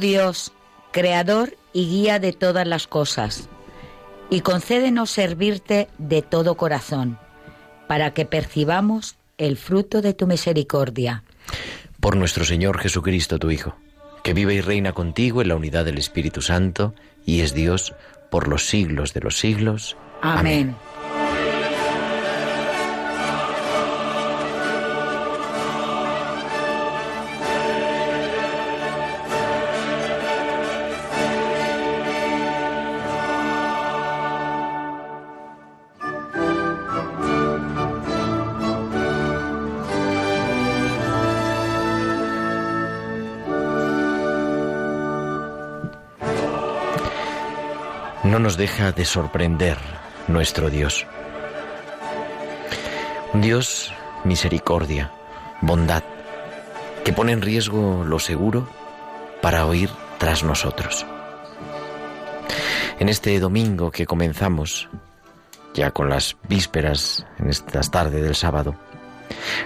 Dios, Creador y guía de todas las cosas, y concédenos servirte de todo corazón, para que percibamos el fruto de tu misericordia. Por nuestro Señor Jesucristo, tu Hijo, que vive y reina contigo en la unidad del Espíritu Santo, y es Dios por los siglos de los siglos. Amén. No nos deja de sorprender nuestro Dios. Un Dios misericordia, bondad, que pone en riesgo lo seguro para oír tras nosotros. En este domingo que comenzamos, ya con las vísperas en estas tardes del sábado,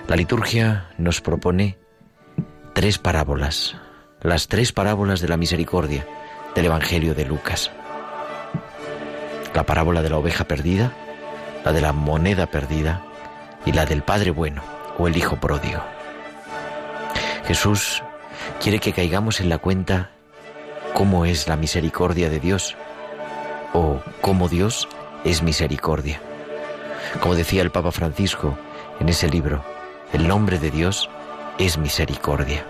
la liturgia nos propone tres parábolas, las tres parábolas de la misericordia del Evangelio de Lucas. La parábola de la oveja perdida, la de la moneda perdida y la del Padre bueno o el Hijo pródigo. Jesús quiere que caigamos en la cuenta cómo es la misericordia de Dios o cómo Dios es misericordia. Como decía el Papa Francisco en ese libro, el nombre de Dios es misericordia.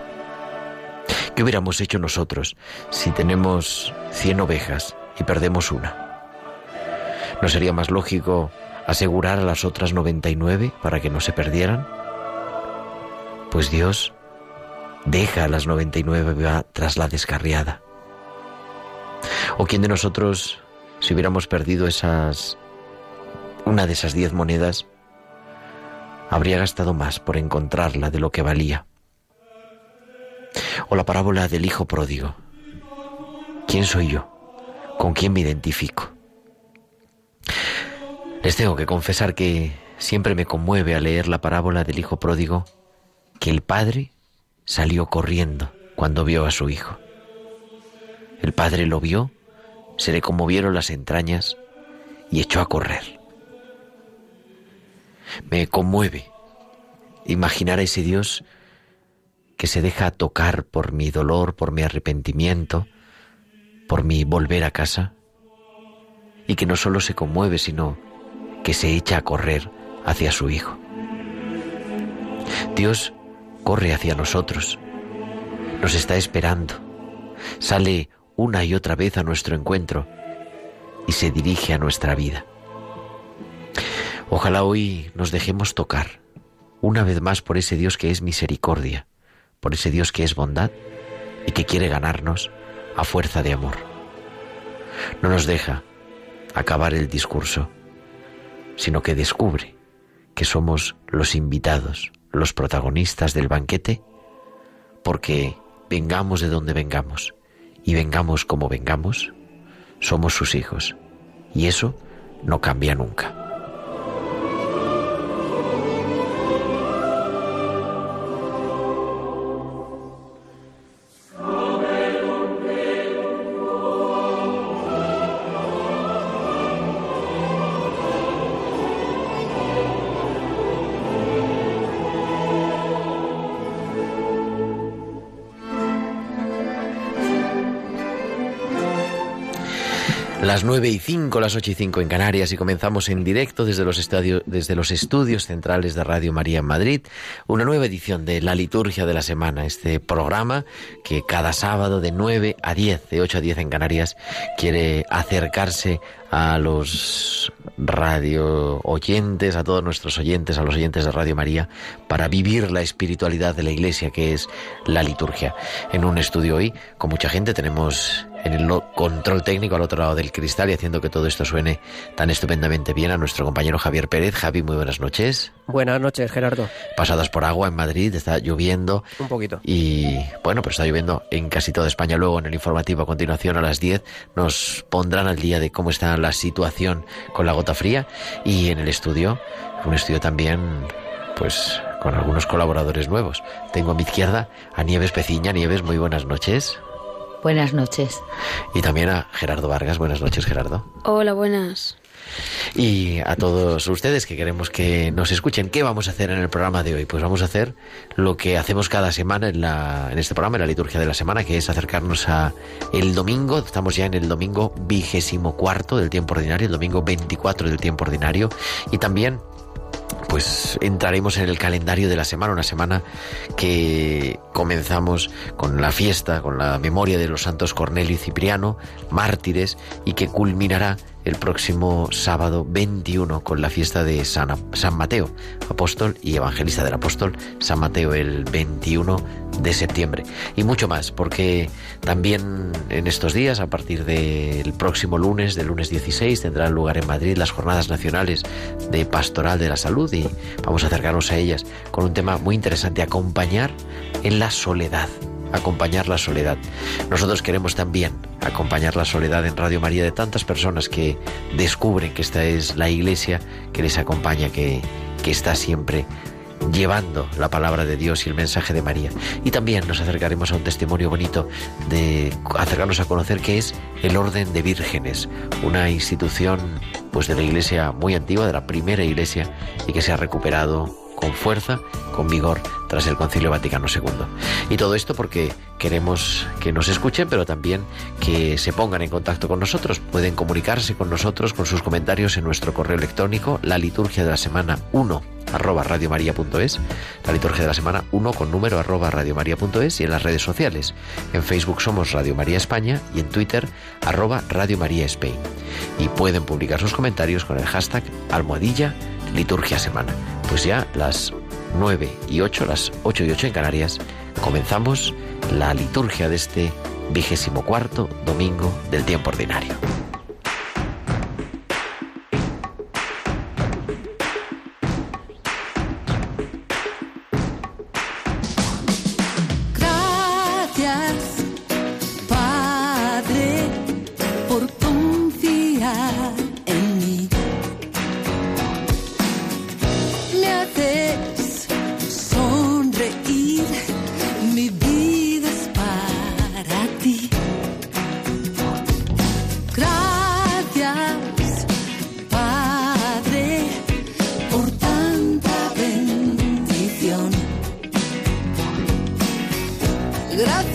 ¿Qué hubiéramos hecho nosotros si tenemos cien ovejas y perdemos una? ¿No sería más lógico asegurar a las otras 99 para que no se perdieran? Pues Dios deja a las 99 tras la descarriada. ¿O quién de nosotros, si hubiéramos perdido esas una de esas diez monedas, habría gastado más por encontrarla de lo que valía? O la parábola del hijo pródigo. ¿Quién soy yo? ¿Con quién me identifico? Les tengo que confesar que siempre me conmueve al leer la parábola del hijo pródigo que el padre salió corriendo cuando vio a su hijo. El padre lo vio, se le conmovieron las entrañas y echó a correr. Me conmueve imaginar a ese Dios que se deja tocar por mi dolor, por mi arrepentimiento, por mi volver a casa, y que no solo se conmueve, sino que se echa a correr hacia su Hijo. Dios corre hacia nosotros, nos está esperando, sale una y otra vez a nuestro encuentro y se dirige a nuestra vida. Ojalá hoy nos dejemos tocar una vez más por ese Dios que es misericordia, por ese Dios que es bondad y que quiere ganarnos a fuerza de amor. No nos deja acabar el discurso sino que descubre que somos los invitados, los protagonistas del banquete, porque vengamos de donde vengamos y vengamos como vengamos, somos sus hijos. Y eso no cambia nunca. Las 9 y 5, las 8 y 5 en Canarias y comenzamos en directo desde los, desde los estudios centrales de Radio María en Madrid, una nueva edición de La Liturgia de la Semana, este programa que cada sábado de 9 a 10, de 8 a 10 en Canarias, quiere acercarse a los radio oyentes, a todos nuestros oyentes, a los oyentes de Radio María, para vivir la espiritualidad de la Iglesia, que es la liturgia. En un estudio hoy, con mucha gente, tenemos en el control técnico al otro lado del cristal y haciendo que todo esto suene tan estupendamente bien a nuestro compañero Javier Pérez. Javi, muy buenas noches. Buenas noches, Gerardo. Pasadas por agua en Madrid, está lloviendo. Un poquito. Y bueno, pues está lloviendo en casi toda España. Luego en el informativo a continuación a las 10 nos pondrán al día de cómo está la situación con la gota fría y en el estudio, un estudio también pues con algunos colaboradores nuevos. Tengo a mi izquierda a Nieves Peciña. Nieves, muy buenas noches. Buenas noches. Y también a Gerardo Vargas. Buenas noches, Gerardo. Hola, buenas. Y a todos ustedes que queremos que nos escuchen, ¿qué vamos a hacer en el programa de hoy? Pues vamos a hacer lo que hacemos cada semana en, la, en este programa, en la liturgia de la semana, que es acercarnos a el domingo. Estamos ya en el domingo vigésimo cuarto del tiempo ordinario, el domingo 24 del tiempo ordinario. Y también pues entraremos en el calendario de la semana, una semana que comenzamos con la fiesta, con la memoria de los santos Cornelio y Cipriano, mártires, y que culminará el próximo sábado 21 con la fiesta de San, Mateo, apóstol y evangelista del apóstol, San Mateo el 21 de septiembre. Y mucho más, porque también en estos días, a partir del próximo lunes, del lunes 16, tendrán lugar en Madrid las jornadas nacionales de pastoral de la salud y vamos a acercarnos a ellas con un tema muy interesante, acompañar en la soledad acompañar la soledad. Nosotros queremos también acompañar la soledad en Radio María de tantas personas que descubren que esta es la iglesia que les acompaña, que, que está siempre llevando la palabra de Dios y el mensaje de María. Y también nos acercaremos a un testimonio bonito de acercarnos a conocer qué es el Orden de Vírgenes, una institución pues de la iglesia muy antigua, de la primera iglesia y que se ha recuperado con fuerza, con vigor, tras el Concilio Vaticano II. Y todo esto porque queremos que nos escuchen, pero también que se pongan en contacto con nosotros. Pueden comunicarse con nosotros con sus comentarios en nuestro correo electrónico, la liturgia de la semana 1 arroba radiomaria.es, la liturgia de la semana 1 con número arroba radiomaria.es y en las redes sociales. En Facebook somos Radio María España y en Twitter arroba Radio María Spain. Y pueden publicar sus comentarios con el hashtag almohadilla liturgia semana. Pues ya las 9 y 8, las 8 y 8 en Canarias, comenzamos la liturgia de este vigésimo cuarto domingo del tiempo ordinario. Domingo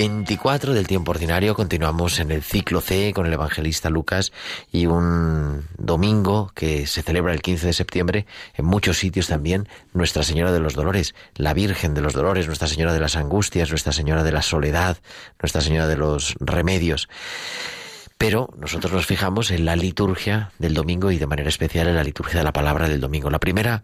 24 del tiempo ordinario, continuamos en el ciclo C con el evangelista Lucas y un domingo que se celebra el 15 de septiembre en muchos sitios también Nuestra Señora de los Dolores, la Virgen de los Dolores, Nuestra Señora de las Angustias, Nuestra Señora de la Soledad, Nuestra Señora de los Remedios. Pero nosotros nos fijamos en la liturgia del domingo y de manera especial en la liturgia de la palabra del domingo. La primera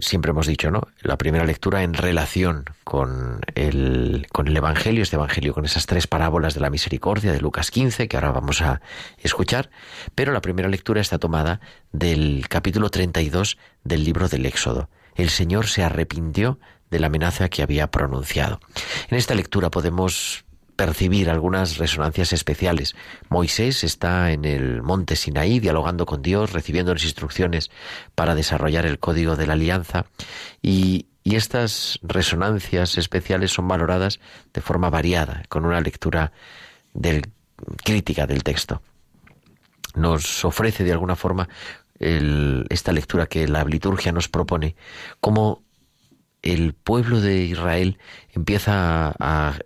siempre hemos dicho, ¿no? La primera lectura en relación con el, con el Evangelio, este Evangelio, con esas tres parábolas de la misericordia de Lucas 15, que ahora vamos a escuchar, pero la primera lectura está tomada del capítulo 32 del libro del Éxodo. El Señor se arrepintió de la amenaza que había pronunciado. En esta lectura podemos percibir algunas resonancias especiales. Moisés está en el monte Sinaí dialogando con Dios, recibiendo las instrucciones para desarrollar el código de la alianza y, estas resonancias especiales son valoradas de forma variada, con una lectura del, crítica del texto. Nos ofrece de alguna forma esta lectura que la liturgia nos propone, cómo el pueblo de Israel empieza a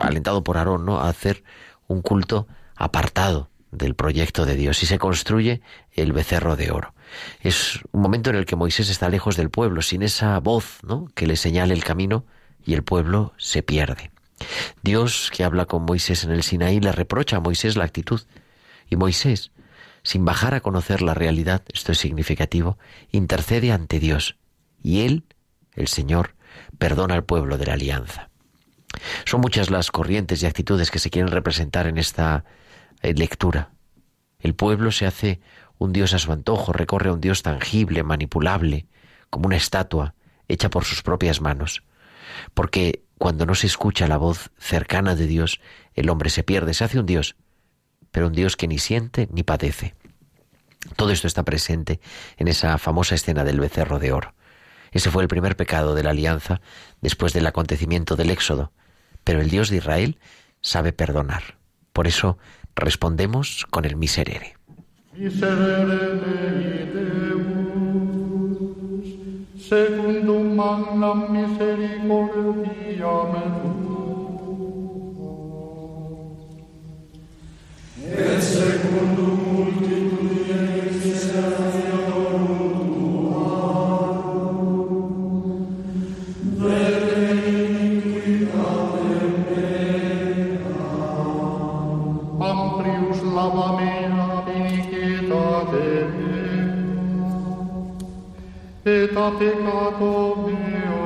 alentado por Aarón, ¿no? a hacer un culto apartado del proyecto de Dios y se construye el becerro de oro. Es un momento en el que Moisés está lejos del pueblo, sin esa voz ¿no? que le señale el camino y el pueblo se pierde. Dios, que habla con Moisés en el Sinaí, le reprocha a Moisés la actitud. Y Moisés, sin bajar a conocer la realidad, esto es significativo, intercede ante Dios. Y él, el Señor, perdona al pueblo de la alianza. Son muchas las corrientes y actitudes que se quieren representar en esta eh, lectura. El pueblo se hace un Dios a su antojo, recorre a un Dios tangible, manipulable, como una estatua hecha por sus propias manos. Porque cuando no se escucha la voz cercana de Dios, el hombre se pierde, se hace un Dios, pero un Dios que ni siente ni padece. Todo esto está presente en esa famosa escena del becerro de oro. Ese fue el primer pecado de la alianza después del acontecimiento del Éxodo, pero el Dios de Israel sabe perdonar. Por eso respondemos con el miserere. Miserere eta peccato meo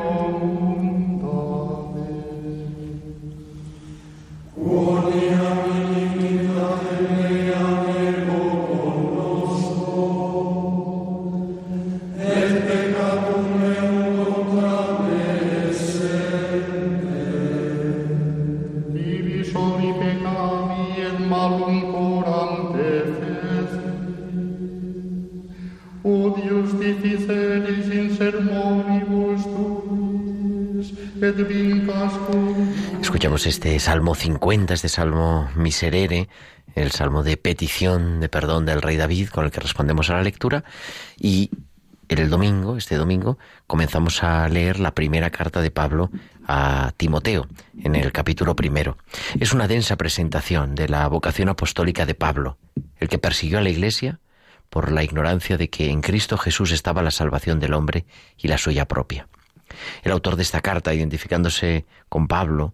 Escuchamos este Salmo 50, este Salmo Miserere, el Salmo de petición de perdón del rey David con el que respondemos a la lectura y el domingo, este domingo, comenzamos a leer la primera carta de Pablo a Timoteo, en el capítulo primero. Es una densa presentación de la vocación apostólica de Pablo, el que persiguió a la Iglesia por la ignorancia de que en Cristo Jesús estaba la salvación del hombre y la suya propia. El autor de esta carta, identificándose con Pablo,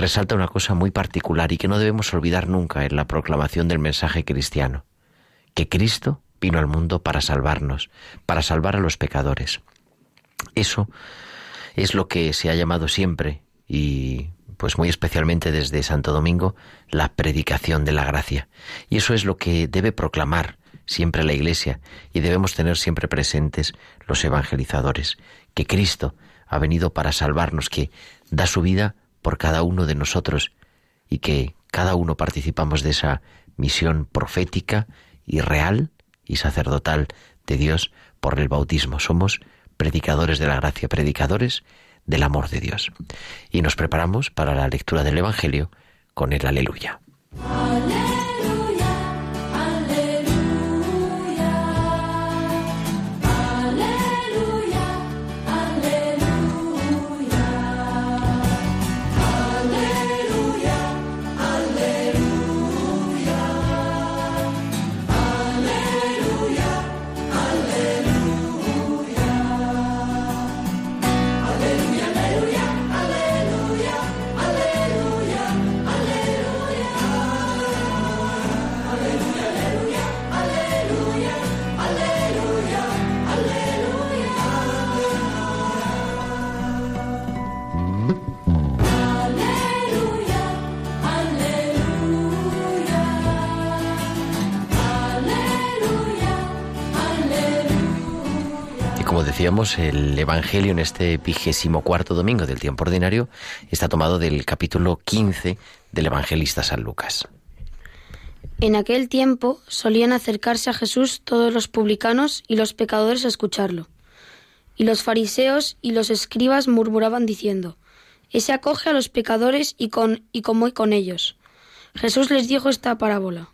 resalta una cosa muy particular y que no debemos olvidar nunca en la proclamación del mensaje cristiano, que Cristo vino al mundo para salvarnos, para salvar a los pecadores. Eso es lo que se ha llamado siempre y pues muy especialmente desde Santo Domingo la predicación de la gracia. Y eso es lo que debe proclamar siempre la Iglesia y debemos tener siempre presentes los evangelizadores, que Cristo ha venido para salvarnos, que da su vida por cada uno de nosotros y que cada uno participamos de esa misión profética y real y sacerdotal de Dios por el bautismo. Somos predicadores de la gracia, predicadores del amor de Dios. Y nos preparamos para la lectura del Evangelio con el aleluya. como decíamos, el Evangelio en este vigésimo cuarto domingo del tiempo ordinario está tomado del capítulo 15 del evangelista San Lucas. En aquel tiempo solían acercarse a Jesús todos los publicanos y los pecadores a escucharlo. Y los fariseos y los escribas murmuraban diciendo, Ese acoge a los pecadores y, con, y come con ellos. Jesús les dijo esta parábola.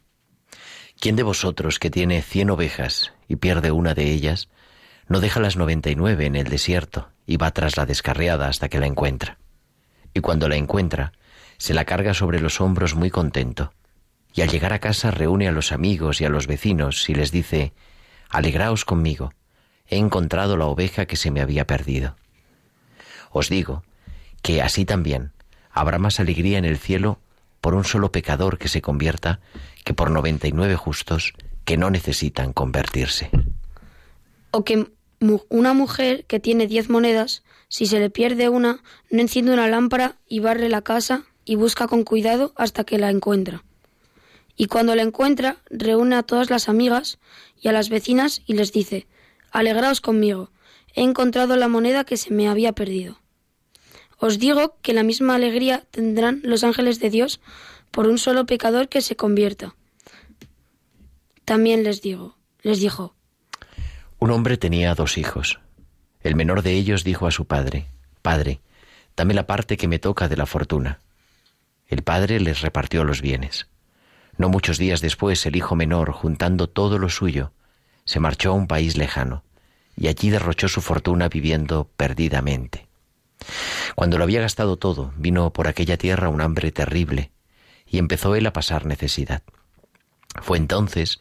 ¿Quién de vosotros que tiene cien ovejas y pierde una de ellas, no deja las noventa y nueve en el desierto y va tras la descarriada hasta que la encuentra? Y cuando la encuentra, se la carga sobre los hombros muy contento, y al llegar a casa reúne a los amigos y a los vecinos y les dice, Alegraos conmigo, he encontrado la oveja que se me había perdido. Os digo que así también habrá más alegría en el cielo por un solo pecador que se convierta que por noventa y nueve justos que no necesitan convertirse. O que una mujer que tiene diez monedas, si se le pierde una, no enciende una lámpara y barre la casa y busca con cuidado hasta que la encuentra. Y cuando la encuentra, reúne a todas las amigas y a las vecinas y les dice, Alegraos conmigo, he encontrado la moneda que se me había perdido. Os digo que la misma alegría tendrán los ángeles de Dios por un solo pecador que se convierta. También les digo, les dijo. Un hombre tenía dos hijos. El menor de ellos dijo a su padre, Padre, dame la parte que me toca de la fortuna. El padre les repartió los bienes. No muchos días después el hijo menor, juntando todo lo suyo, se marchó a un país lejano, y allí derrochó su fortuna viviendo perdidamente. Cuando lo había gastado todo, vino por aquella tierra un hambre terrible, y empezó él a pasar necesidad. Fue entonces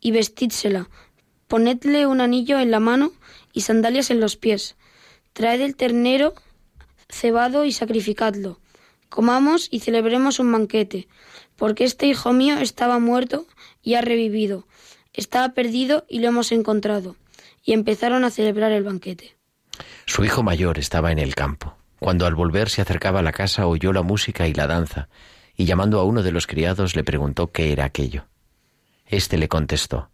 y vestídsela, ponedle un anillo en la mano y sandalias en los pies Traed el ternero cebado y sacrificadlo. Comamos y celebremos un banquete, porque este hijo mío estaba muerto y ha revivido, estaba perdido y lo hemos encontrado. Y empezaron a celebrar el banquete. Su hijo mayor estaba en el campo. Cuando al volver se acercaba a la casa oyó la música y la danza, y llamando a uno de los criados le preguntó qué era aquello. Este le contestó,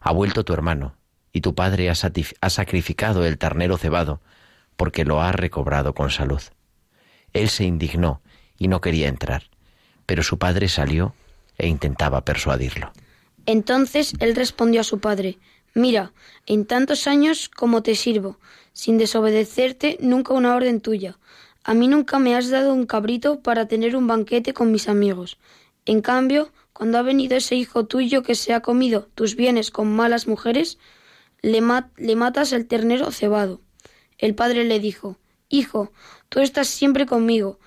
Ha vuelto tu hermano, y tu padre ha, sacrificado el ternero cebado, porque lo ha recobrado con salud. Él se indignó y no quería entrar, pero su padre salió e intentaba persuadirlo. Entonces él respondió a su padre, Mira, en tantos años como te sirvo, sin desobedecerte nunca una orden tuya. A mí nunca me has dado un cabrito para tener un banquete con mis amigos. En cambio, cuando ha venido ese hijo tuyo que se ha comido tus bienes con malas mujeres, le, le matas el ternero cebado. El padre le dijo, Hijo, tú estás siempre conmigo,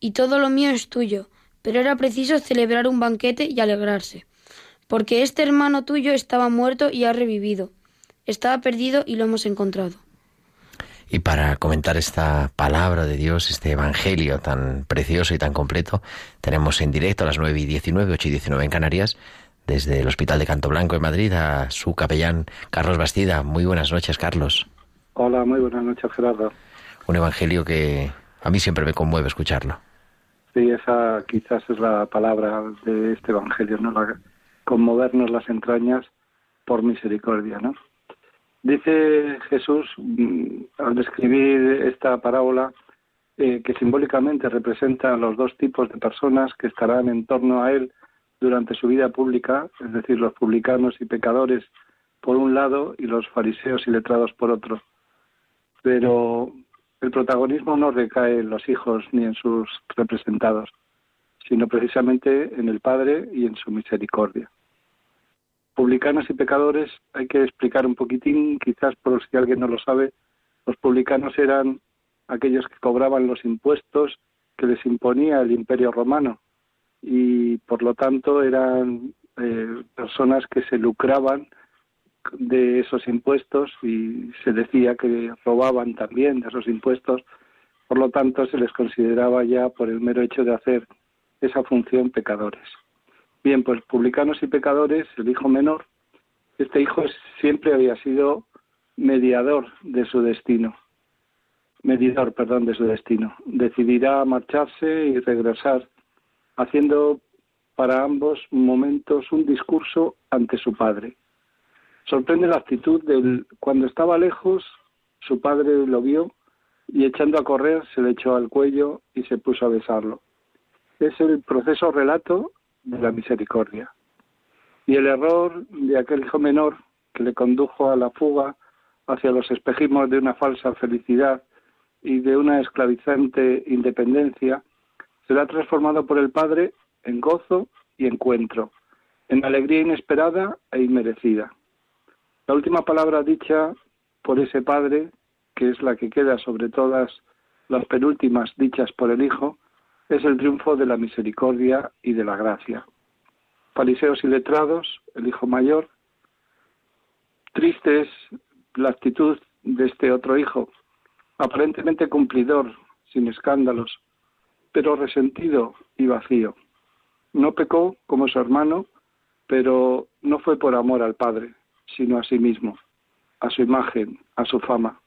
y todo lo mío es tuyo, pero era preciso celebrar un banquete y alegrarse, porque este hermano tuyo estaba muerto y ha revivido, estaba perdido y lo hemos encontrado. Y para comentar esta palabra de Dios, este Evangelio tan precioso y tan completo, tenemos en directo a las 9 y 19, 8 y 19 en Canarias, desde el Hospital de Canto Blanco en Madrid, a su capellán Carlos Bastida. Muy buenas noches, Carlos. Hola, muy buenas noches, Gerardo. Un evangelio que a mí siempre me conmueve escucharlo. Sí, esa quizás es la palabra de este evangelio, ¿no? conmovernos las entrañas por misericordia, ¿no? Dice Jesús, mm, al describir esta parábola, eh, que simbólicamente representa los dos tipos de personas que estarán en torno a él durante su vida pública, es decir, los publicanos y pecadores por un lado y los fariseos y letrados por otro pero el protagonismo no recae en los hijos ni en sus representados, sino precisamente en el Padre y en su misericordia. Publicanos y pecadores, hay que explicar un poquitín, quizás por si alguien no lo sabe, los publicanos eran aquellos que cobraban los impuestos que les imponía el imperio romano y por lo tanto eran eh, personas que se lucraban de esos impuestos y se decía que robaban también de esos impuestos, por lo tanto se les consideraba ya por el mero hecho de hacer esa función pecadores. Bien, pues publicanos y pecadores, el hijo menor, este hijo siempre había sido mediador de su destino, medidor, perdón, de su destino. Decidirá marcharse y regresar, haciendo para ambos momentos un discurso ante su padre. Sorprende la actitud del cuando estaba lejos, su padre lo vio y echando a correr se le echó al cuello y se puso a besarlo. Es el proceso relato de la misericordia. Y el error de aquel hijo menor que le condujo a la fuga hacia los espejismos de una falsa felicidad y de una esclavizante independencia, será transformado por el Padre en gozo y encuentro, en alegría inesperada e inmerecida. La última palabra dicha por ese Padre, que es la que queda sobre todas las penúltimas dichas por el Hijo, es el triunfo de la misericordia y de la gracia. Fariseos y letrados, el hijo mayor, triste es la actitud de este otro hijo, aparentemente cumplidor, sin escándalos, pero resentido y vacío. No pecó como su hermano, pero no fue por amor al Padre, sino a sí mismo, a su imagen, a su fama.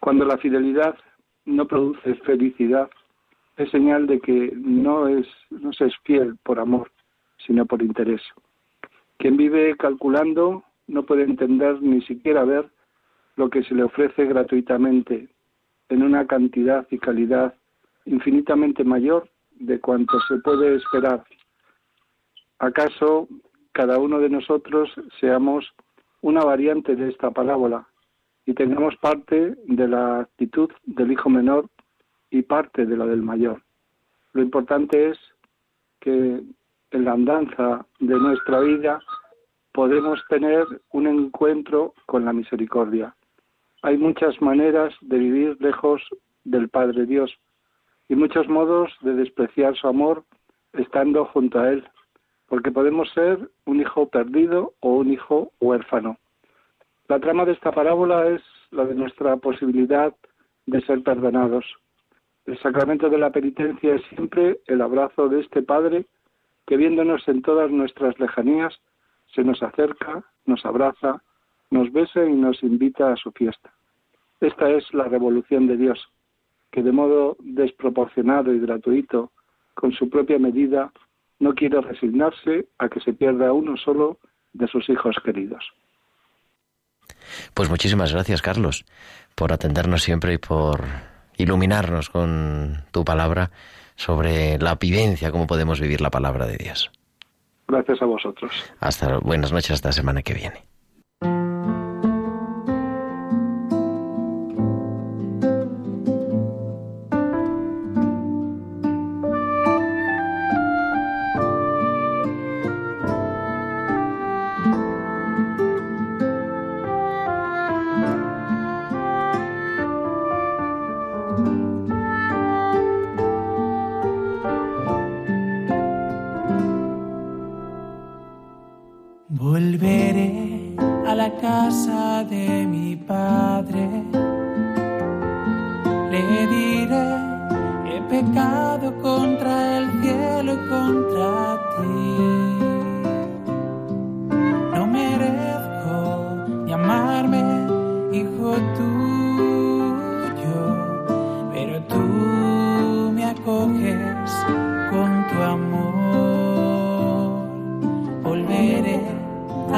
Cuando la fidelidad no produce felicidad, es señal de que no, es, no se es fiel por amor, sino por interés. Quien vive calculando no puede entender ni siquiera ver lo que se le ofrece gratuitamente en una cantidad y calidad infinitamente mayor de cuanto se puede esperar. ¿Acaso cada uno de nosotros seamos una variante de esta parábola y tengamos parte de la actitud del hijo menor y parte de la del mayor? Lo importante es que en la andanza de nuestra vida podemos tener un encuentro con la misericordia. Hay muchas maneras de vivir lejos del Padre Dios y muchos modos de despreciar su amor estando junto a Él, porque podemos ser un hijo perdido o un hijo huérfano. La trama de esta parábola es la de nuestra posibilidad de ser perdonados. El sacramento de la penitencia es siempre el abrazo de este Padre que viéndonos en todas nuestras lejanías, se nos acerca, nos abraza, nos besa y nos invita a su fiesta. Esta es la revolución de Dios, que de modo desproporcionado y gratuito, con su propia medida, no quiere resignarse a que se pierda uno solo de sus hijos queridos. Pues muchísimas gracias, Carlos, por atendernos siempre y por iluminarnos con tu palabra sobre la vivencia, cómo podemos vivir la palabra de Dios. Gracias a vosotros. Hasta buenas noches, hasta la semana que viene.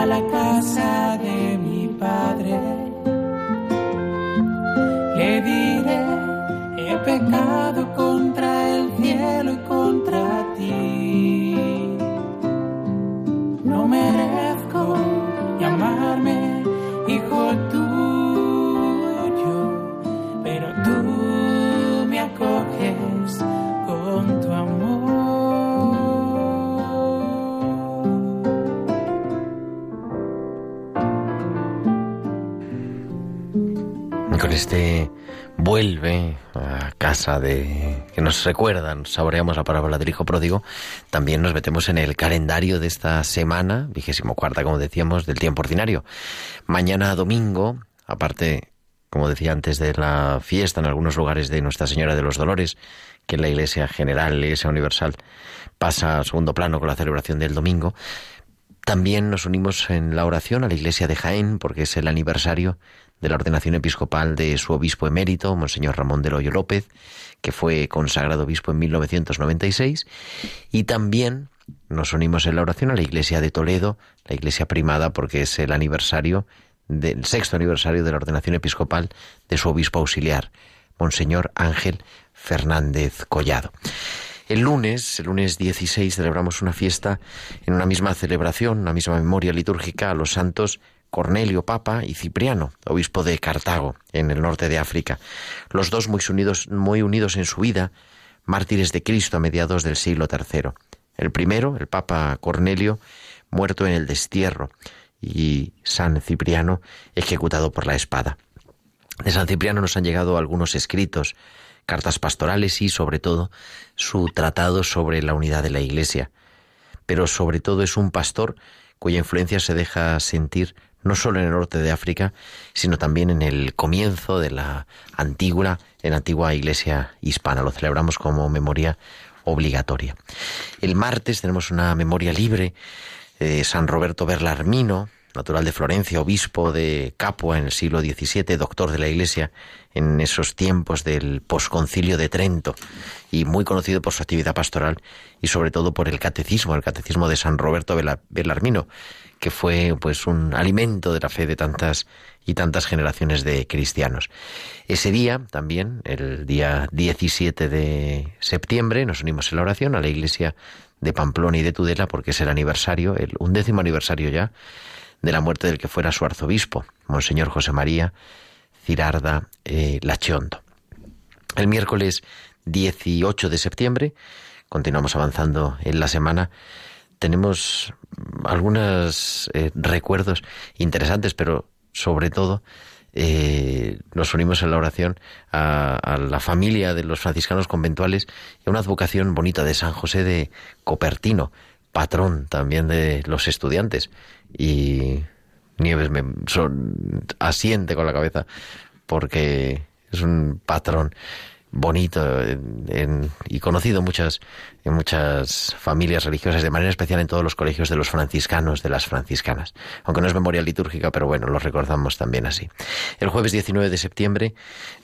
Hijo tuyo, pero tú vuelve a casa de que nos recuerdan, saboreamos la palabra del hijo pródigo, también nos metemos en el calendario de esta semana, vigésimo cuarta, como decíamos, del tiempo ordinario. Mañana domingo, aparte, como decía antes, de la fiesta en algunos lugares de Nuestra Señora de los Dolores, que en la Iglesia General, la Iglesia Universal, pasa a segundo plano con la celebración del domingo, también nos unimos en la oración a la Iglesia de Jaén, porque es el aniversario de la ordenación episcopal de su obispo emérito, Monseñor Ramón de Loyo López, que fue consagrado obispo en 1996, y también nos unimos en la oración a la iglesia de Toledo, la iglesia primada, porque es el aniversario del sexto aniversario de la ordenación episcopal de su obispo auxiliar, Monseñor Ángel Fernández Collado. El lunes, el lunes 16, celebramos una fiesta en una misma celebración, una misma memoria litúrgica a los santos Cornelio Papa y Cipriano, obispo de Cartago, en el norte de África, los dos muy unidos, muy unidos en su vida, mártires de Cristo a mediados del siglo III. El primero, el Papa Cornelio, muerto en el destierro, y San Cipriano, ejecutado por la espada. De San Cipriano nos han llegado algunos escritos, cartas pastorales y, sobre todo, su tratado sobre la unidad de la Iglesia. Pero sobre todo es un pastor cuya influencia se deja sentir no solo en el norte de África, sino también en el comienzo de la antigua, en la antigua iglesia hispana. Lo celebramos como memoria obligatoria. El martes tenemos una memoria libre San Roberto Berlarmino, natural de Florencia, obispo de Capua en el siglo XVII, doctor de la Iglesia en esos tiempos del posconcilio de Trento y muy conocido por su actividad pastoral y sobre todo por el catecismo, el catecismo de San Roberto Belarmino, que fue pues un alimento de la fe de tantas y tantas generaciones de cristianos. Ese día también, el día 17 de septiembre, nos unimos en la oración a la iglesia de Pamplona y de Tudela porque es el aniversario, el undécimo aniversario ya de la muerte del que fuera su arzobispo, Monseñor José María Cirarda eh, Lachiondo. El miércoles 18 de septiembre, continuamos avanzando en la semana, tenemos algunos eh, recuerdos interesantes, pero sobre todo eh, nos unimos en la oración a, la familia de los franciscanos conventuales y a una advocación bonita de San José de Copertino, patrón también de los estudiantes. Y Nieves me asiente con la cabeza porque es un patrón bonito y conocido muchas, en muchas familias religiosas, de manera especial en todos los colegios de los franciscanos, de las franciscanas. Aunque no es memoria litúrgica, pero bueno, lo recordamos también así. El jueves 19 de septiembre,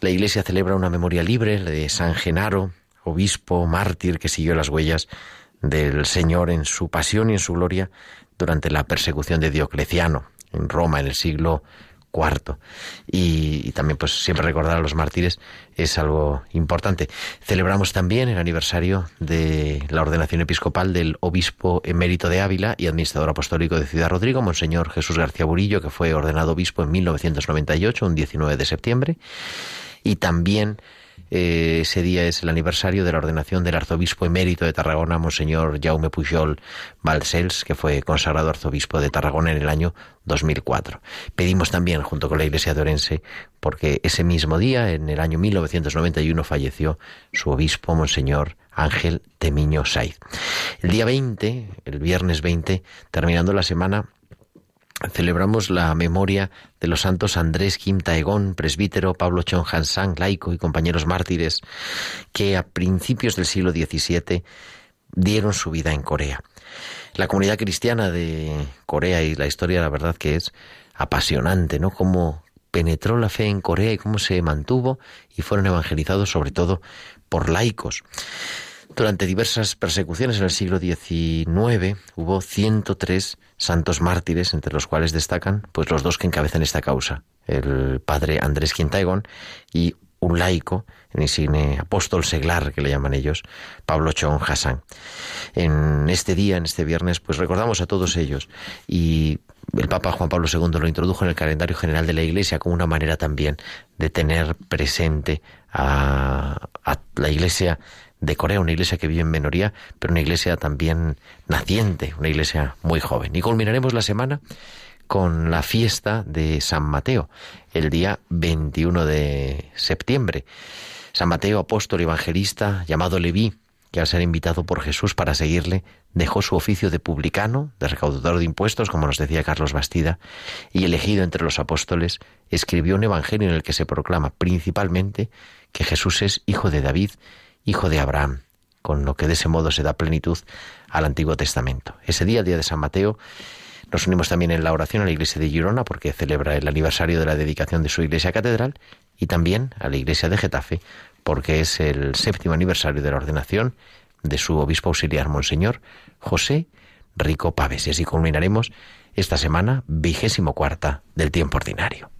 la Iglesia celebra una memoria libre de San Genaro, obispo, mártir, que siguió las huellas del Señor en su pasión y en su gloria durante la persecución de Diocleciano en Roma en el siglo cuarto. Y, también, pues, siempre recordar a los mártires es algo importante. Celebramos también el aniversario de la ordenación episcopal del obispo emérito de Ávila y administrador apostólico de Ciudad Rodrigo, Monseñor Jesús García Burillo, que fue ordenado obispo en 1998, un 19 de septiembre. Y también eh, ese día es el aniversario de la ordenación del arzobispo emérito de Tarragona, Monseñor Jaume Pujol Balcells, que fue consagrado arzobispo de Tarragona en el año 2004. Pedimos también, junto con la Iglesia de Orense, porque ese mismo día, en el año 1991, falleció su obispo, Monseñor Ángel Temiño Saiz. El día 20, el viernes 20, terminando la semana, celebramos la memoria de los santos Andrés Kim Taegón, presbítero, Pablo Chon Hansang, laico y compañeros mártires, que a principios del siglo XVII dieron su vida en Corea. La comunidad cristiana de Corea y la historia, la verdad que es apasionante, ¿no? Cómo penetró la fe en Corea y cómo se mantuvo y fueron evangelizados sobre todo por laicos. Durante diversas persecuciones en el siglo XIX hubo 103 santos mártires, entre los cuales destacan pues los dos que encabezan esta causa, el padre Andrés Quintaegón y un laico, el insigne apóstol seglar que le llaman ellos, Pablo Chon Hassan. En este día, en este viernes, pues recordamos a todos ellos y el Papa Juan Pablo II lo introdujo en el calendario general de la Iglesia como una manera también de tener presente a la Iglesia de Corea, una iglesia que vive en menoría, pero una iglesia también naciente, una iglesia muy joven. Y culminaremos la semana con la fiesta de San Mateo, el día 21 de septiembre. San Mateo, apóstol evangelista, llamado Leví, que al ser invitado por Jesús para seguirle, dejó su oficio de publicano, de recaudador de impuestos, como nos decía Carlos Bastida, y elegido entre los apóstoles, escribió un evangelio en el que se proclama principalmente que Jesús es hijo de David, hijo de Abraham, con lo que de ese modo se da plenitud al Antiguo Testamento. Ese día, día de San Mateo, nos unimos también en la oración a la iglesia de Girona porque celebra el aniversario de la dedicación de su iglesia catedral y también a la iglesia de Getafe porque es el séptimo aniversario de la ordenación de su obispo auxiliar, Monseñor José Rico Paves. Y así culminaremos esta semana vigésimo cuarta del tiempo ordinario.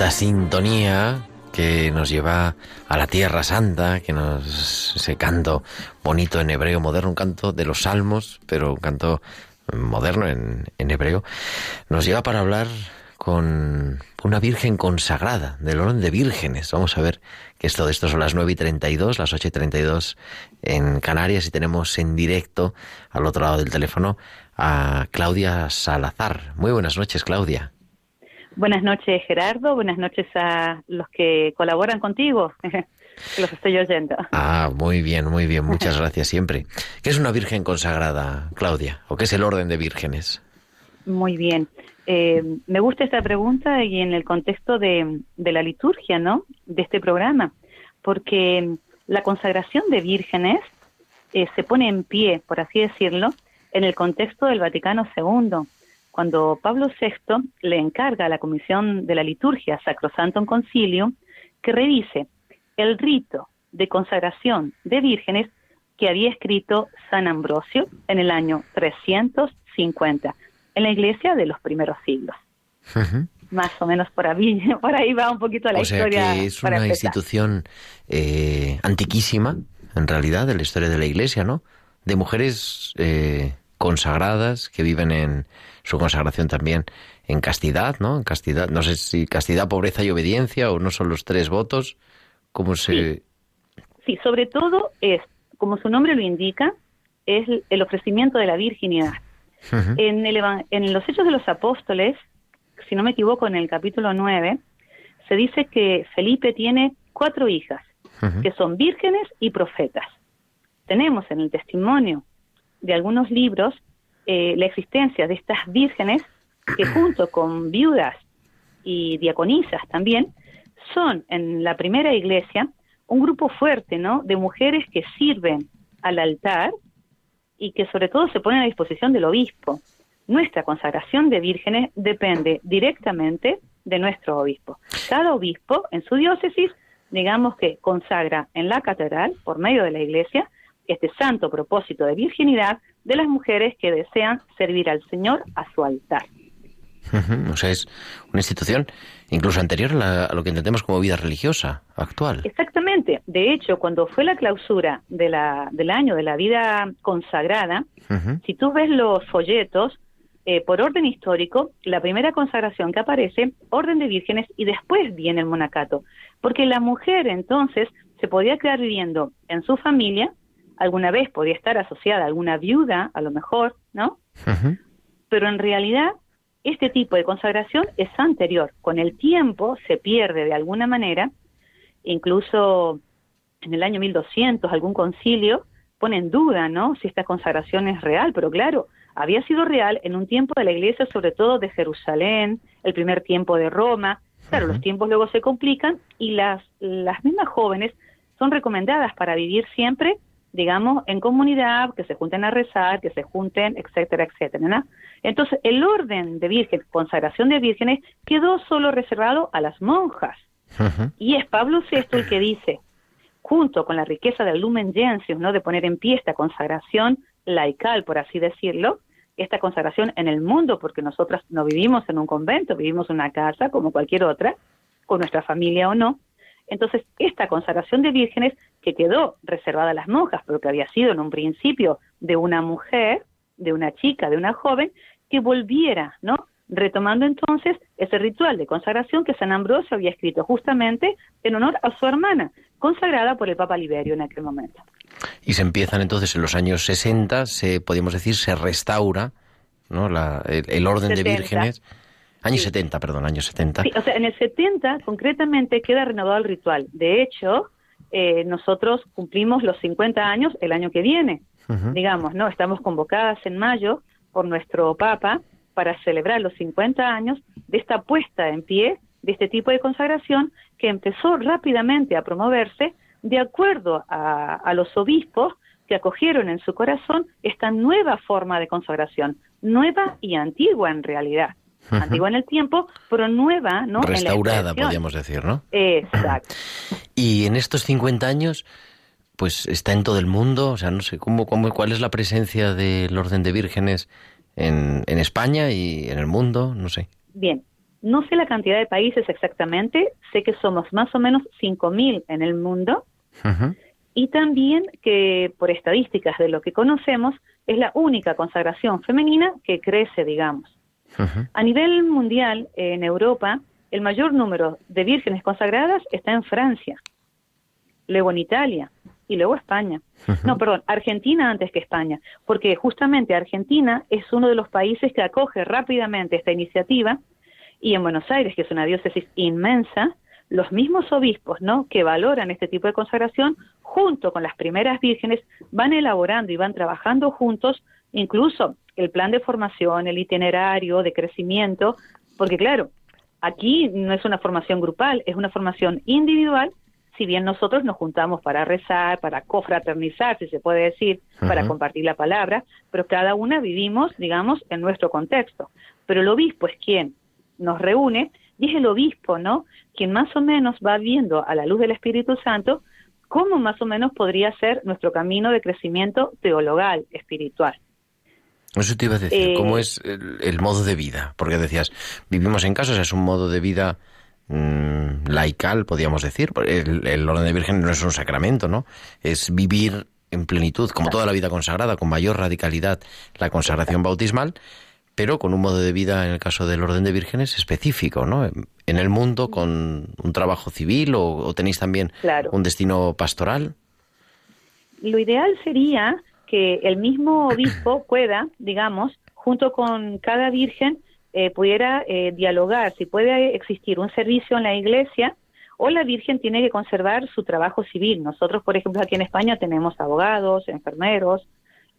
Esta sintonía que nos lleva a la Tierra Santa, que nos ese canto bonito en hebreo moderno, un canto de los salmos, pero un canto moderno en, hebreo, nos lleva para hablar con una virgen consagrada, del orden de vírgenes. Vamos a ver que esto de esto son las 9 y 32, las 8 y 32 en Canarias y tenemos en directo al otro lado del teléfono a Claudia Salazar. Muy buenas noches, Claudia. Buenas noches, Gerardo. Buenas noches a los que colaboran contigo, los estoy oyendo. Ah, muy bien, muy bien. Muchas gracias siempre. ¿Qué es una virgen consagrada, Claudia? ¿O qué es el orden de vírgenes? Muy bien. Eh, me gusta esta pregunta y en el contexto de, la liturgia, ¿no? De este programa, porque la consagración de vírgenes eh, se pone en pie, por así decirlo, en el contexto del Vaticano II cuando Pablo VI le encarga a la Comisión de la Liturgia Sacrosantum Concilium que revise el rito de consagración de vírgenes que había escrito San Ambrosio en el año 350 en la iglesia de los primeros siglos. Más o menos por ahí, por ahí va un poquito la o sea historia. Que es una institución eh, antiquísima, en realidad, de la historia de la iglesia, ¿no? De mujeres eh, consagradas que viven en su consagración también en castidad, ¿no? En castidad, no sé si castidad, pobreza y obediencia o no son los tres votos, ¿cómo se...? Sí, sobre todo es, como su nombre lo indica, es el ofrecimiento de la virginidad. en, el, en los Hechos de los Apóstoles, si no me equivoco, en el capítulo 9, se dice que Felipe tiene cuatro hijas, que son vírgenes y profetas. Tenemos en el testimonio de algunos libros eh, la existencia de estas vírgenes que junto con viudas y diaconisas también son en la primera iglesia un grupo fuerte, ¿no? De mujeres que sirven al altar y que sobre todo se ponen a disposición del obispo. Nuestra consagración de vírgenes depende directamente de nuestro obispo. Cada obispo en su diócesis, digamos que consagra en la catedral, por medio de la iglesia, este santo propósito de virginidad de las mujeres que desean servir al Señor a su altar. O sea, es una institución incluso anterior a, lo que entendemos como vida religiosa actual. Exactamente. De hecho, cuando fue la clausura de la, del año de la vida consagrada, si tú ves los folletos, eh, por orden histórico, la primera consagración que aparece, orden de vírgenes, y después viene el monacato. Porque la mujer entonces se podía quedar viviendo en su familia alguna vez podía estar asociada a alguna viuda, a lo mejor, ¿no? Pero en realidad este tipo de consagración es anterior. Con el tiempo se pierde de alguna manera, incluso en el año 1200 algún concilio pone en duda, ¿no? Si esta consagración es real, pero claro, había sido real en un tiempo de la iglesia, sobre todo de Jerusalén, el primer tiempo de Roma. Claro, los tiempos luego se complican y las, las mismas jóvenes son recomendadas para vivir siempre digamos, en comunidad, que se junten a rezar, que se junten, etcétera, etcétera. ¿no? Entonces, el orden de virgen, consagración de vírgenes, quedó solo reservado a las monjas. Y es Pablo VI el que dice, junto con la riqueza del Lumen Gentium, ¿no? de poner en pie esta consagración laical, por así decirlo, esta consagración en el mundo, porque nosotras no vivimos en un convento, vivimos en una casa como cualquier otra, con nuestra familia o no. Entonces, esta consagración de vírgenes que quedó reservada a las monjas, pero que había sido en un principio de una mujer, de una chica, de una joven, que volviera, ¿no? Retomando entonces ese ritual de consagración que San Ambrosio había escrito justamente en honor a su hermana, consagrada por el Papa Liberio en aquel momento. Y se empiezan entonces en los años 60, se, podríamos decir, se restaura ¿no? La, el, orden de vírgenes. Años 70, perdón, años 70. Sí, o sea, en el 70 concretamente queda renovado el ritual. De hecho, eh, nosotros cumplimos los 50 años el año que viene. Digamos, ¿no? Estamos convocadas en mayo por nuestro Papa para celebrar los 50 años de esta puesta en pie de este tipo de consagración que empezó rápidamente a promoverse de acuerdo a, los obispos que acogieron en su corazón esta nueva forma de consagración, nueva y antigua en realidad. Antigua en el tiempo, pero nueva, ¿no? Restaurada, podríamos decir, ¿no? Exacto. Y en estos 50 años, pues está en todo el mundo, o sea, no sé, ¿cómo, cómo, ¿cuál es la presencia del Orden de Vírgenes en, en España y en el mundo? No sé. Bien, no sé la cantidad de países exactamente, sé que somos más o menos 5.000 en el mundo y también que por estadísticas de lo que conocemos es la única consagración femenina que crece, digamos. A nivel mundial, en Europa, el mayor número de vírgenes consagradas está en Francia, luego en Italia y luego España. No, perdón, Argentina antes que España, porque justamente Argentina es uno de los países que acoge rápidamente esta iniciativa y en Buenos Aires, que es una diócesis inmensa, los mismos obispos, ¿no? Que valoran este tipo de consagración, junto con las primeras vírgenes, van elaborando y van trabajando juntos, incluso el plan de formación, el itinerario de crecimiento, porque claro, aquí no es una formación grupal, es una formación individual, si bien nosotros nos juntamos para rezar, para cofraternizar, si se puede decir, para compartir la palabra, pero cada una vivimos, digamos, en nuestro contexto. Pero el obispo es quien nos reúne y es el obispo, ¿no? Quien más o menos va viendo a la luz del Espíritu Santo cómo más o menos podría ser nuestro camino de crecimiento teologal, espiritual. Eso te iba a decir, ¿cómo eh, es el, modo de vida? Porque decías, vivimos en casa, es un modo de vida mm, laical, podríamos decir. El, el, orden de virgen no es un sacramento, ¿no? Es vivir en plenitud, como toda la vida consagrada, con mayor radicalidad, la consagración bautismal pero con un modo de vida, en el caso del orden de vírgenes, específico, ¿no? En el mundo, con un trabajo civil o, tenéis también un destino pastoral. Lo ideal sería que el mismo obispo pueda, digamos, junto con cada virgen, eh, pudiera eh, dialogar, si puede existir un servicio en la iglesia o la Virgen tiene que conservar su trabajo civil. Nosotros, por ejemplo, aquí en España tenemos abogados, enfermeros,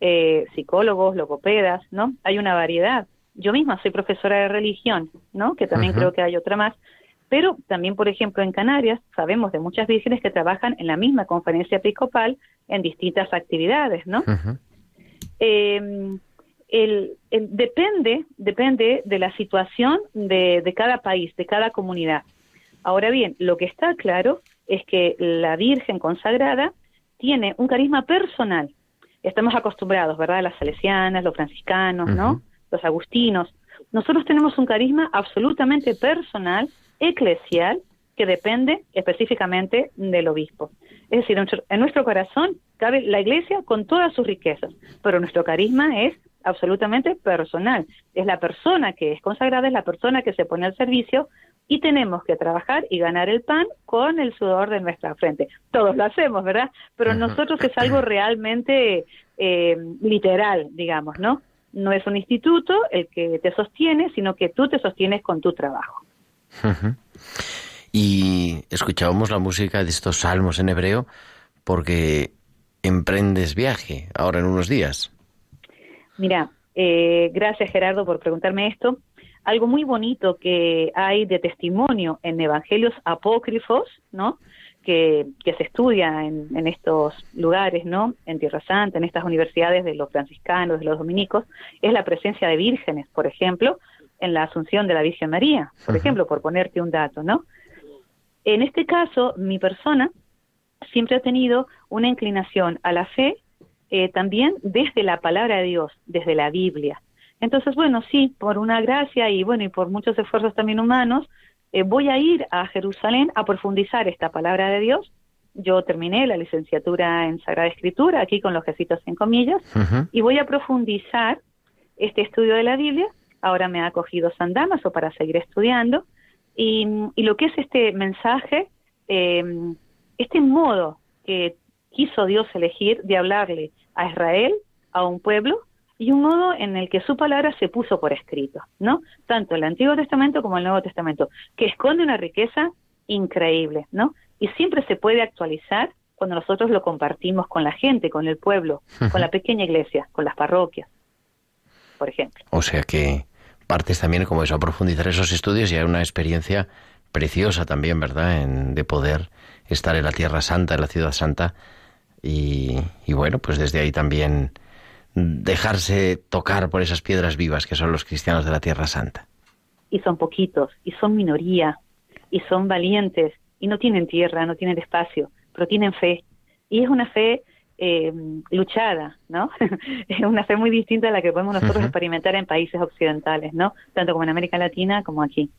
eh, psicólogos, logopedas, ¿no? Hay una variedad. Yo misma soy profesora de religión, ¿no? Que también creo que hay otra más. Pero también, por ejemplo, en Canarias sabemos de muchas vírgenes que trabajan en la misma conferencia episcopal en distintas actividades, ¿no? Em, el, depende, depende de la situación de, de cada país, de cada comunidad. Ahora bien, lo que está claro es que la Virgen consagrada tiene un carisma personal, estamos acostumbrados, ¿verdad? Las salesianas, los franciscanos, ¿no? Los agustinos. Nosotros tenemos un carisma absolutamente personal, eclesial, que depende específicamente del obispo. Es decir, en nuestro corazón cabe la iglesia con todas sus riquezas, pero nuestro carisma es absolutamente personal. Es la persona que es consagrada, es la persona que se pone al servicio y tenemos que trabajar y ganar el pan con el sudor de nuestra frente. Todos lo hacemos, ¿verdad? Pero nosotros es algo realmente eh, literal, digamos, ¿no? No es un instituto el que te sostiene, sino que tú te sostienes con tu trabajo. Y escuchábamos la música de estos salmos en hebreo porque emprendes viaje ahora en unos días. Mira, eh, gracias Gerardo por preguntarme esto algo muy bonito que hay de testimonio en evangelios apócrifos, ¿no? Que, que se estudia en, en, estos lugares, ¿no? En Tierra Santa, en estas universidades de los franciscanos, de los dominicos, es la presencia de vírgenes, por ejemplo, en la Asunción de la Virgen María, por ejemplo, por ponerte un dato, ¿no? En este caso, mi persona siempre ha tenido una inclinación a la fe eh, también desde la palabra de Dios, desde la Biblia. Entonces, bueno, sí, por una gracia y bueno, y por muchos esfuerzos también humanos, eh, voy a ir a Jerusalén a profundizar esta palabra de Dios. Yo terminé la licenciatura en Sagrada Escritura, aquí con los jefecitos en comillas, y voy a profundizar este estudio de la Biblia. Ahora me ha acogido San Damaso para seguir estudiando. Y, lo que es este mensaje, eh, este modo que quiso Dios elegir de hablarle a Israel, a un pueblo, y un modo en el que su palabra se puso por escrito, ¿no? Tanto el Antiguo Testamento como el Nuevo Testamento, que esconde una riqueza increíble, ¿no? Y siempre se puede actualizar cuando nosotros lo compartimos con la gente, con el pueblo, con la pequeña iglesia, con las parroquias, por ejemplo. O sea que partes también como eso, a profundizar esos estudios y hay una experiencia preciosa también, ¿verdad?, en, de poder estar en la Tierra Santa, en la Ciudad Santa, y, y bueno, pues desde ahí también dejarse tocar por esas piedras vivas que son los cristianos de la Tierra Santa. Y son poquitos, y son minoría, y son valientes, y no tienen tierra, no tienen espacio, pero tienen fe. Y es una fe eh, luchada, ¿no? es una fe muy distinta a la que podemos nosotros experimentar en países occidentales, ¿no? Tanto como en América Latina como aquí.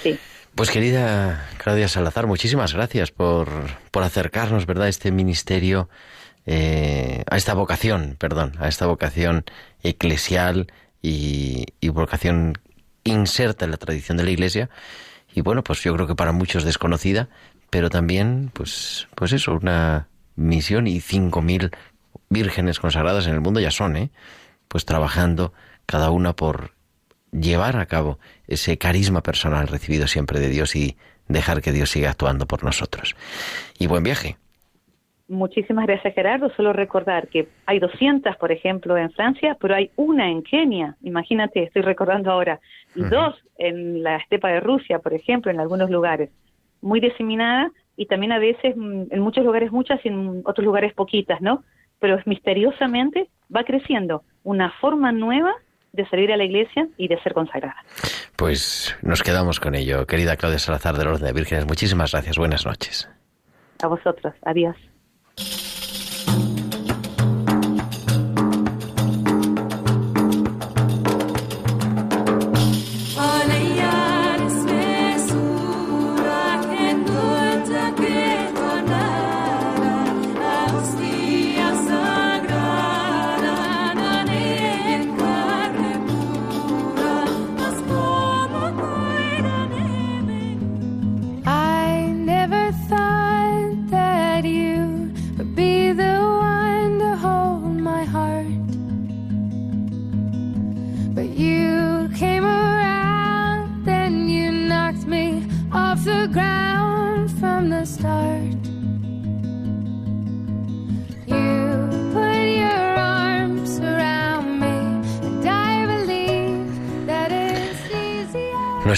Sí. Pues querida Claudia Salazar, muchísimas gracias por, por acercarnos, ¿verdad?, a este ministerio eh, a esta vocación, perdón, a esta vocación eclesial y, vocación inserta en la tradición de la Iglesia y bueno, pues yo creo que para muchos desconocida, pero también, pues, pues eso, una misión y cinco mil vírgenes consagradas en el mundo ya son, ¿eh? Pues trabajando cada una por llevar a cabo ese carisma personal recibido siempre de Dios y dejar que Dios siga actuando por nosotros. Y buen viaje. Muchísimas gracias, Gerardo. Solo recordar que hay 200, por ejemplo, en Francia, pero hay una en Kenia, imagínate, estoy recordando ahora, y dos en la estepa de Rusia, por ejemplo, en algunos lugares. Muy diseminada y también a veces mm, en muchos lugares muchas y en otros lugares poquitas, ¿no? Pero misteriosamente va creciendo una forma nueva de salir a la iglesia y de ser consagrada. Pues nos quedamos con ello. Querida Claudia Salazar del Orden de Vírgenes, muchísimas gracias. Buenas noches. A vosotros. Adiós.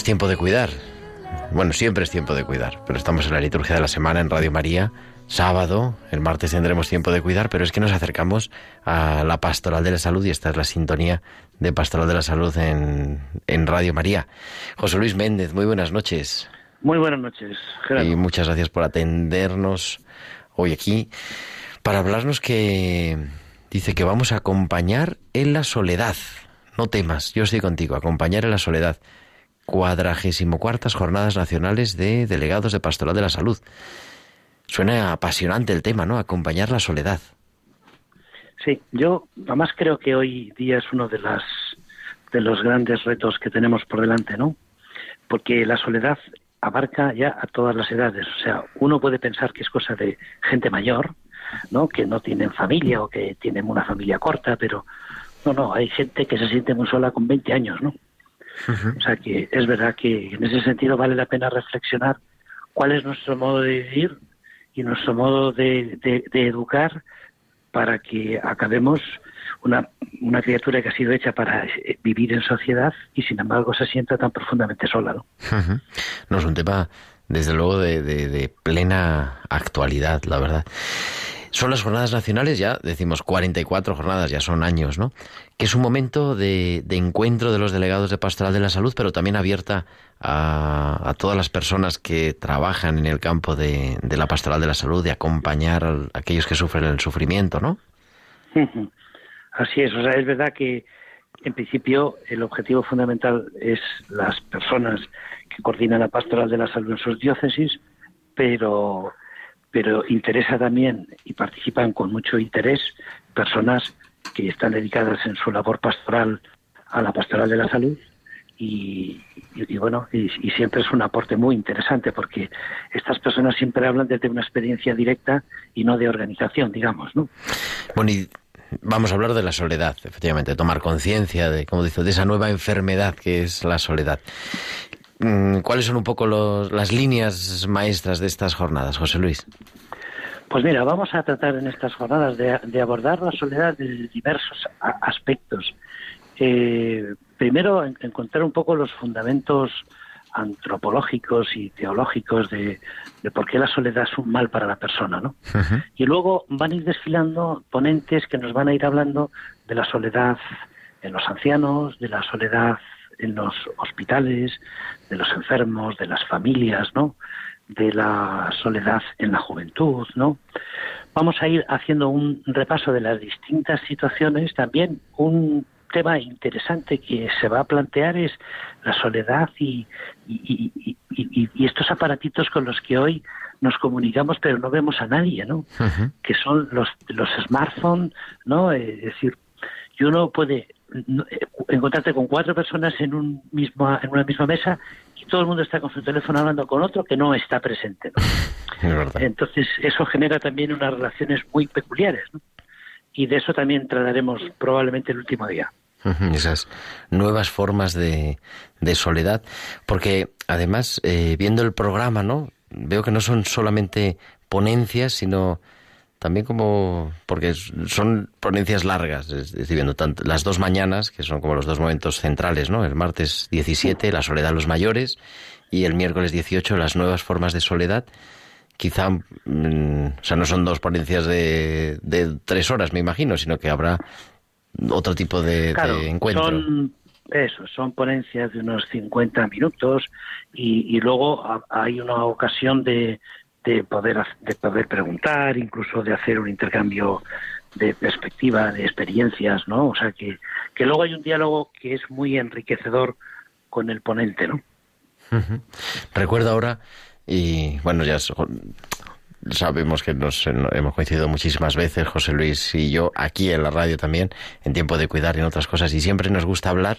Tiempo de cuidar. Bueno, siempre es tiempo de cuidar, pero estamos en la liturgia de la semana en Radio María. Sábado, el martes tendremos tiempo de cuidar, pero es que nos acercamos a la Pastoral de la Salud y esta es la sintonía de Pastoral de la Salud en, en Radio María. José Luis Méndez, muy buenas noches. Muy buenas noches, Gerardo. Y muchas gracias por atendernos hoy aquí para hablarnos que dice que vamos a acompañar en la soledad. No temas, yo estoy contigo, acompañar en la soledad cuadragésimo cuartas jornadas nacionales de delegados de Pastoral de la Salud. Suena apasionante el tema, ¿no? Acompañar la soledad. Sí, yo además creo que hoy día es uno de las de los grandes retos que tenemos por delante, ¿no? Porque la soledad abarca ya a todas las edades. O sea, uno puede pensar que es cosa de gente mayor, ¿no? Que no tienen familia o que tienen una familia corta, pero no, no, hay gente que se siente muy sola con 20 años, ¿no? O sea que es verdad que en ese sentido vale la pena reflexionar cuál es nuestro modo de vivir y nuestro modo de, educar para que acabemos una, una, criatura que ha sido hecha para eh, vivir en sociedad y sin embargo se sienta tan profundamente sola. ¿no? no es un tema, desde luego, de, de, plena actualidad, la verdad. Son las jornadas nacionales, ya decimos 44 jornadas, ya son años, ¿no? Que es un momento de, encuentro de los delegados de Pastoral de la Salud, pero también abierta a, todas las personas que trabajan en el campo de, la Pastoral de la Salud, de acompañar a aquellos que sufren el sufrimiento, ¿no? Así es, o sea, es verdad que en principio el objetivo fundamental es las personas que coordinan la Pastoral de la Salud en sus diócesis, pero pero interesa también y participan con mucho interés personas que están dedicadas en su labor pastoral a la pastoral de la salud y, bueno, y, siempre es un aporte muy interesante porque estas personas siempre hablan desde una experiencia directa y no de organización, digamos, ¿no? Bueno, y vamos a hablar de la soledad, efectivamente, tomar conciencia de, como dice, de esa nueva enfermedad que es la soledad. Mm, ¿Cuáles son un poco las líneas maestras de estas jornadas, José Luis? Pues mira, vamos a tratar en estas jornadas de, abordar la soledad de diversos aspectos. Eh, primero, encontrar un poco los fundamentos antropológicos y teológicos de, por qué la soledad es un mal para la persona, ¿no? Y luego van a ir desfilando ponentes que nos van a ir hablando de la soledad en los ancianos, de la soledad en los hospitales, de los enfermos, de las familias, ¿no? de la soledad en la juventud, ¿no? Vamos a ir haciendo un repaso de las distintas situaciones, también un tema interesante que se va a plantear es la soledad y, y, estos aparatitos con los que hoy nos comunicamos pero no vemos a nadie, ¿no? Que son los, los smartphones, ¿no? Es decir, y uno puede encontrarte con cuatro personas en, un mismo, en una misma mesa y todo el mundo está con su teléfono hablando con otro que no está presente. Entonces, eso genera también unas relaciones muy peculiares. Y de eso también trataremos probablemente el último día. Esas nuevas formas de, de soledad. Porque además, eh, viendo el programa, ¿no? Veo que no son solamente ponencias, sino también como porque son ponencias largas, es decir, viendo tanto, las dos mañanas, que son como los dos momentos centrales, ¿no? El martes 17, la soledad de los mayores, y el miércoles 18, las nuevas formas de soledad. Quizá, mm, o sea, no son dos ponencias de, de, tres horas, me imagino, sino que habrá otro tipo de, encuentro. Son, eso, son ponencias de unos 50 minutos y, y luego hay una ocasión de, de poder, de poder preguntar, incluso de hacer un intercambio de perspectiva, de experiencias, ¿no? O sea, que, que luego hay un diálogo que es muy enriquecedor con el ponente, ¿no? Recuerdo ahora, y bueno, ya sabemos que nos hemos coincidido muchísimas veces, José Luis y yo, aquí en la radio también, en tiempo de cuidar y en otras cosas, y siempre nos gusta hablar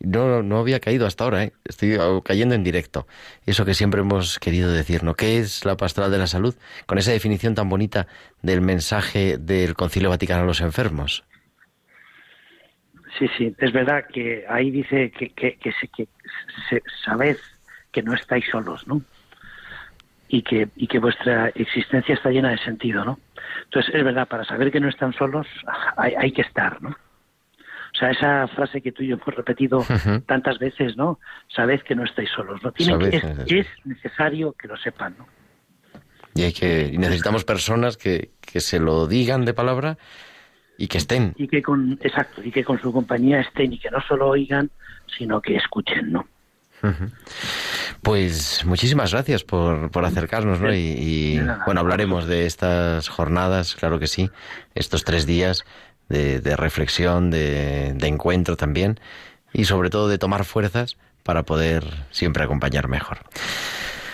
no, no había caído hasta ahora, ¿eh? estoy cayendo en directo. Eso que siempre hemos querido decir, ¿no? ¿Qué es la pastoral de la salud? Con esa definición tan bonita del mensaje del Concilio Vaticano a los enfermos. Sí, sí, es verdad que ahí dice que, que, que, que sabed que no estáis solos, ¿no? Y que, y que vuestra existencia está llena de sentido, ¿no? Entonces, es verdad, para saber que no están solos hay, hay que estar, ¿no? O sea, esa frase que tú y yo hemos repetido tantas veces, ¿no? Sabed que no estáis solos, ¿no? es, necesario que lo sepan, ¿no? Y, hay que, necesitamos personas que, que se lo digan de palabra y que estén. Y que con, exacto, y que con su compañía estén y que no solo oigan, sino que escuchen, ¿no? Pues muchísimas gracias por, por acercarnos, ¿no? Y, bueno, hablaremos de estas jornadas, claro que sí, estos tres días de, reflexión, de, encuentro también y sobre todo de tomar fuerzas para poder siempre acompañar mejor.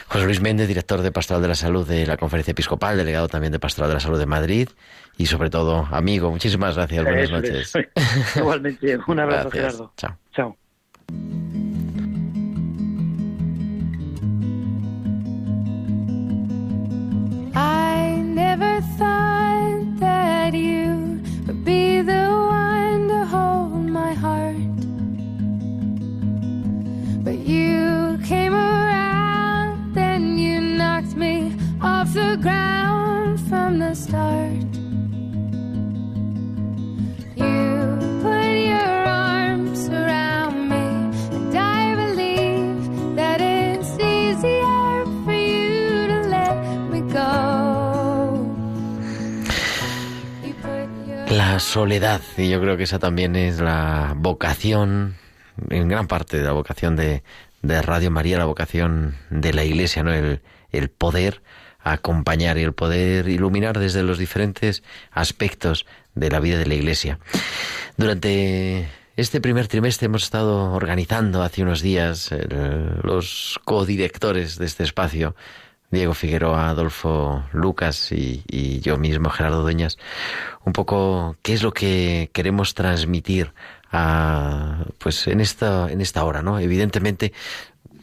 José Luis Méndez, director de Pastoral de la Salud de la Conferencia Episcopal, delegado también de Pastoral de la Salud de Madrid y sobre todo amigo. Muchísimas gracias. Buenas noches. Igualmente. Un abrazo, Gerardo. Chao. Chao. be soledad. Y yo creo que esa también es la vocación, en gran parte de la vocación de, de Radio María, la vocación de la Iglesia, ¿no? El, el poder acompañar y el poder iluminar desde los diferentes aspectos de la vida de la Iglesia. Durante este primer trimestre hemos estado organizando hace unos días los codirectores de este espacio, Diego Figueroa, Adolfo Lucas y, yo mismo, Gerardo Dueñas, un poco qué es lo que queremos transmitir a, pues en esta, en esta hora, ¿no? Evidentemente,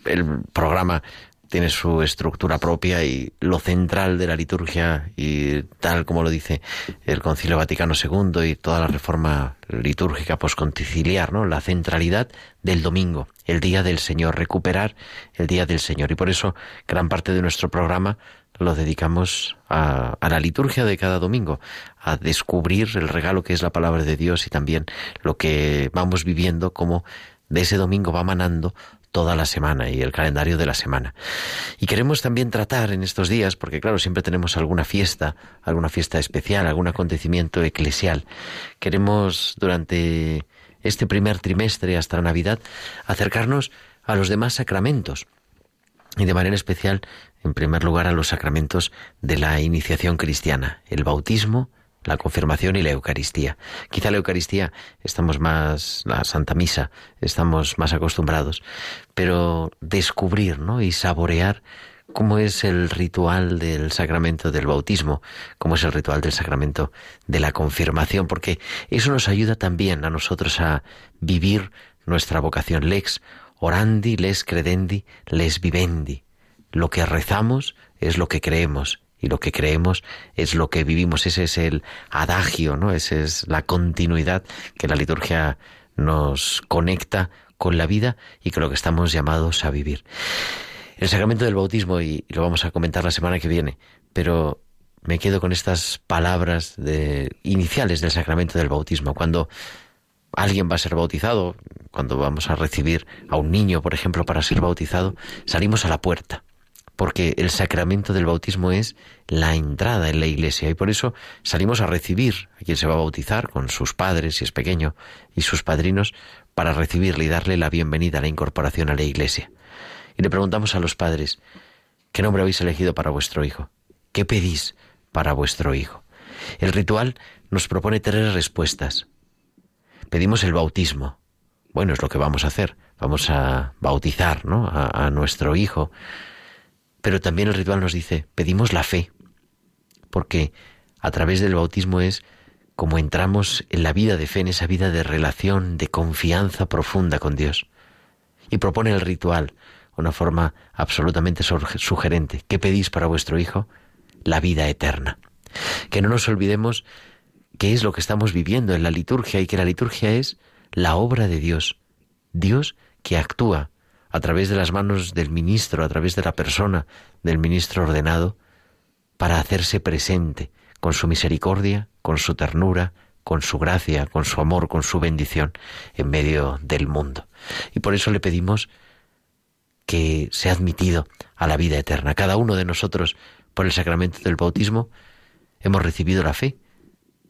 el programa tiene su estructura propia y lo central de la liturgia y tal como lo dice el Concilio Vaticano II y toda la reforma litúrgica posconciliar, ¿no? La centralidad del domingo, el día del Señor, recuperar el día del Señor. Y por eso gran parte de nuestro programa lo dedicamos a, a, la liturgia de cada domingo, a descubrir el regalo que es la palabra de Dios y también lo que vamos viviendo, como de ese domingo va manando toda la semana y el calendario de la semana. Y queremos también tratar en estos días, porque claro, siempre tenemos alguna fiesta, alguna fiesta especial, algún acontecimiento eclesial. Queremos durante este primer trimestre hasta Navidad acercarnos a los demás sacramentos y de manera especial, en primer lugar, a los sacramentos de la iniciación cristiana, el bautismo, la confirmación y la Eucaristía. Quizá la Eucaristía estamos más, la Santa Misa, estamos más acostumbrados, pero descubrir ¿no? y saborear cómo es el ritual del sacramento del bautismo, cómo es el ritual del sacramento de la confirmación, porque eso nos ayuda también a nosotros a vivir nuestra vocación lex orandi, les credendi, les vivendi. Lo que rezamos es lo que creemos y lo que creemos es lo que vivimos. Ese es el adagio, ¿no? Esa es la continuidad que la liturgia nos conecta con la vida y con lo que estamos llamados a vivir. El sacramento del bautismo, y lo vamos a comentar la semana que viene, pero me quedo con estas palabras de, iniciales del sacramento del bautismo. Cuando alguien va a ser bautizado, cuando vamos a recibir a un niño, por ejemplo, para ser bautizado, salimos a la puerta porque el sacramento del bautismo es la entrada en la iglesia y por eso salimos a recibir a quien se va a bautizar con sus padres si es pequeño y sus padrinos para recibirle y darle la bienvenida a la incorporación a la iglesia. Y le preguntamos a los padres, ¿qué nombre habéis elegido para vuestro hijo? ¿Qué pedís para vuestro hijo? El ritual nos propone tres respuestas. Pedimos el bautismo. Bueno, es lo que vamos a hacer. Vamos a bautizar ¿no? a, a nuestro hijo pero también el ritual nos dice, pedimos la fe, porque a través del bautismo es como entramos en la vida de fe, en esa vida de relación, de confianza profunda con Dios. Y propone el ritual, una forma absolutamente sugerente. ¿Qué pedís para vuestro Hijo? La vida eterna. Que no nos olvidemos qué es lo que estamos viviendo en la liturgia y que la liturgia es la obra de Dios. Dios que actúa a través de las manos del ministro, a través de la persona del ministro ordenado, para hacerse presente con su misericordia, con su ternura, con su gracia, con su amor, con su bendición en medio del mundo. Y por eso le pedimos que sea admitido a la vida eterna. Cada uno de nosotros, por el sacramento del bautismo, hemos recibido la fe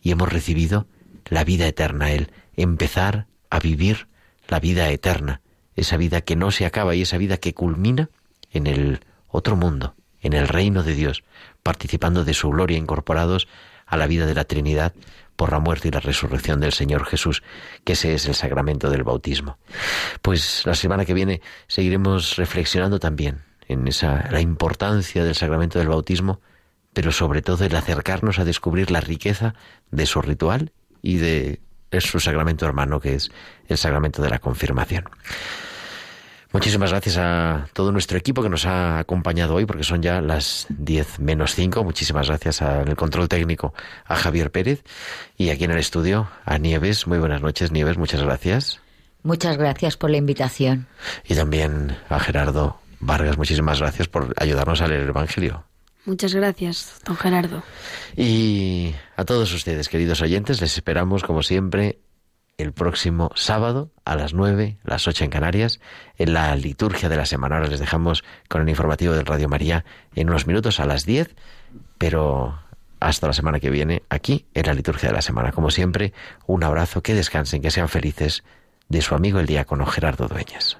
y hemos recibido la vida eterna, el empezar a vivir la vida eterna, esa vida que no se acaba y esa vida que culmina en el otro mundo, en el reino de Dios, participando de su gloria, incorporados a la vida de la Trinidad por la muerte y la resurrección del Señor Jesús, que ese es el sacramento del bautismo. Pues la semana que viene seguiremos reflexionando también en esa la importancia del sacramento del bautismo, pero sobre todo el acercarnos a descubrir la riqueza de su ritual y de, su sacramento hermano, que es el sacramento de la confirmación. Muchísimas gracias a todo nuestro equipo que nos ha acompañado hoy, porque son ya las 10 menos 5. Muchísimas gracias al control técnico, a Javier Pérez, y aquí en el estudio, a Nieves. Muy buenas noches, Nieves, muchas gracias. Muchas gracias por la invitación. Y también a Gerardo Vargas, muchísimas gracias por ayudarnos a leer el Evangelio. Muchas gracias, don Gerardo. Y a todos ustedes, queridos oyentes, les esperamos, como siempre, el próximo sábado a las 9, las 8 en Canarias. En la liturgia de la semana ahora les dejamos con el informativo del Radio María en unos minutos a las 10, pero hasta la semana que viene aquí en la liturgia de la semana. Como siempre, un abrazo, que descansen, que sean felices de su amigo el diácono Gerardo Dueñas.